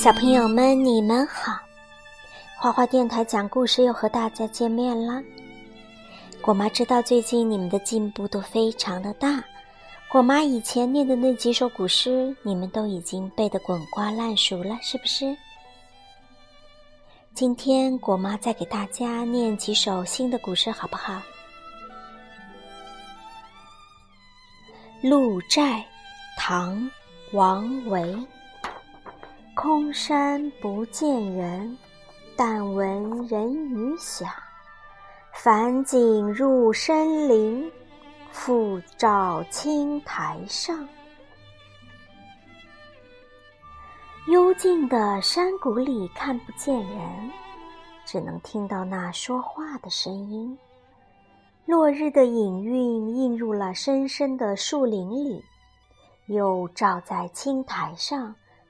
小朋友们，你们好！花花电台讲故事又和大家见面啦。果妈知道最近你们的进步都非常的大，果妈以前念的那几首古诗，你们都已经背得滚瓜烂熟了，是不是？今天果妈再给大家念几首新的古诗，好不好？《鹿柴》，唐·王维。空山不见人，但闻人语响。返景入深林，复照青苔上。幽静的山谷里看不见人，只能听到那说话的声音。落日的影晕映入了深深的树林里，又照在青苔上。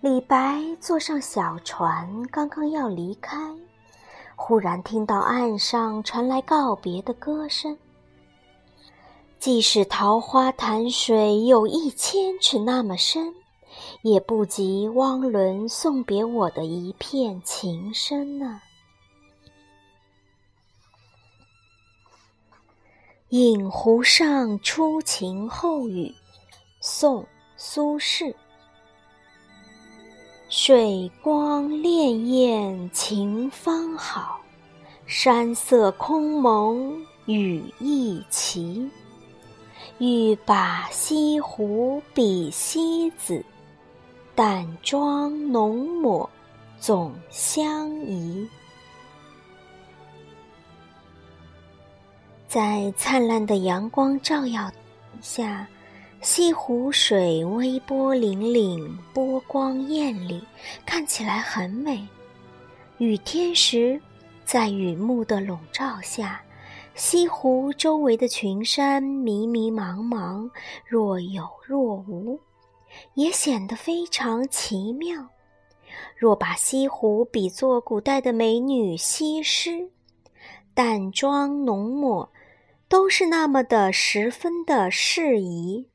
李白坐上小船，刚刚要离开，忽然听到岸上传来告别的歌声。即使桃花潭水有一千尺那么深，也不及汪伦送别我的一片情深呢。《饮湖上初晴后雨》，宋·苏轼。水光潋滟晴方好，山色空蒙雨亦奇。欲把西湖比西子，淡妆浓抹总相宜。在灿烂的阳光照耀下。西湖水微波粼粼，波光艳丽，看起来很美。雨天时，在雨幕的笼罩下，西湖周围的群山迷迷茫茫，若有若无，也显得非常奇妙。若把西湖比作古代的美女西施，淡妆浓抹，都是那么的十分的适宜。《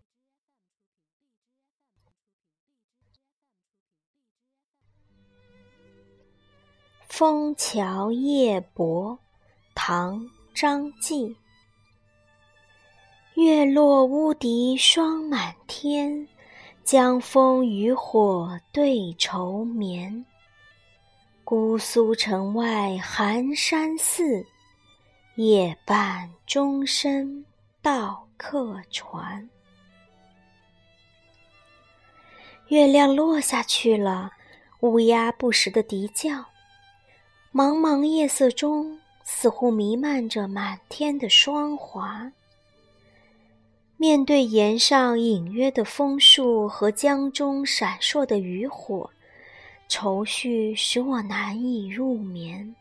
枫桥夜泊》唐·张继。月落乌啼霜满天，江枫渔火对愁眠。姑苏城外寒山寺，夜半钟声到客船。月亮落下去了，乌鸦不时的啼叫。茫茫夜色中，似乎弥漫着满天的霜华。面对岩上隐约的枫树和江中闪烁的渔火，愁绪使我难以入眠。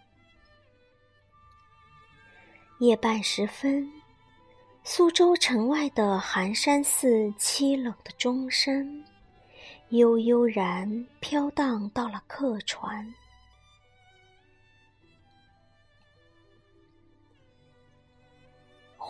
夜半时分，苏州城外的寒山寺凄冷的钟声，悠悠然飘荡到了客船。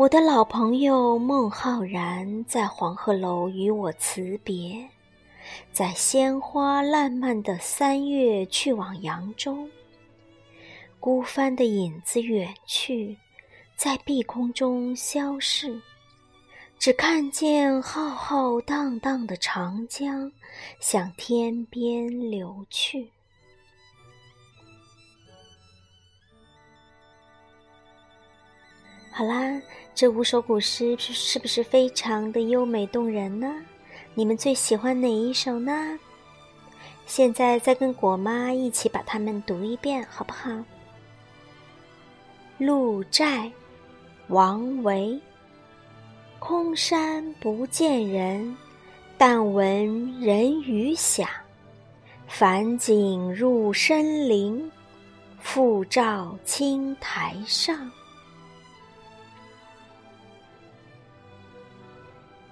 我的老朋友孟浩然在黄鹤楼与我辞别，在鲜花烂漫的三月去往扬州。孤帆的影子远去，在碧空中消逝，只看见浩浩荡荡的长江向天边流去。好啦，这五首古诗是是不是非常的优美动人呢？你们最喜欢哪一首呢？现在再跟果妈一起把它们读一遍，好不好？《鹿柴》王维。空山不见人，但闻人语响。返景入深林，复照青苔上。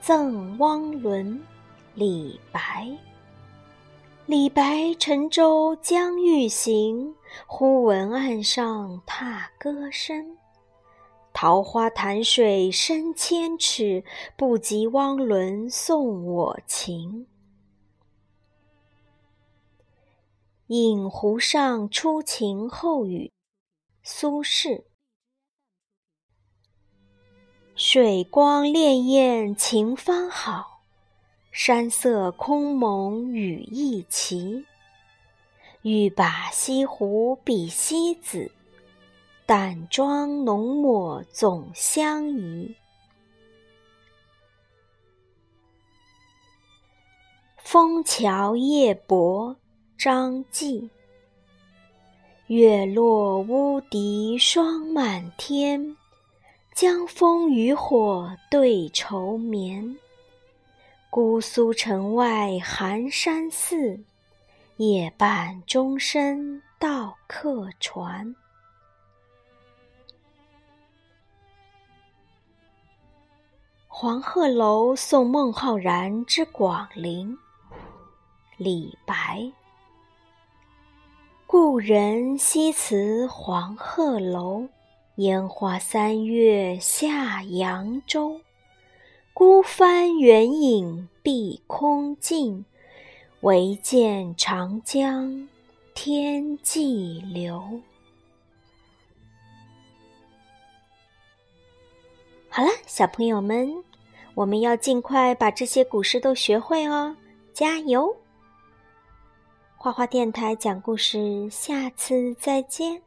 赠汪伦，李白。李白乘舟将欲行，忽闻岸上踏歌声。桃花潭水深千尺，不及汪伦送我情。饮湖上初晴后雨，苏轼。水光潋滟晴方好，山色空蒙雨亦奇。欲把西湖比西子，淡妆浓抹总相宜。枫桥夜泊。张继，月落乌啼霜满天，江枫渔火对愁眠。姑苏城外寒山寺，夜半钟声到客船。黄鹤楼送孟浩然之广陵，李白。故人西辞黄鹤楼，烟花三月下扬州。孤帆远影碧空尽，唯见长江天际流。好了，小朋友们，我们要尽快把这些古诗都学会哦，加油！花花电台讲故事，下次再见。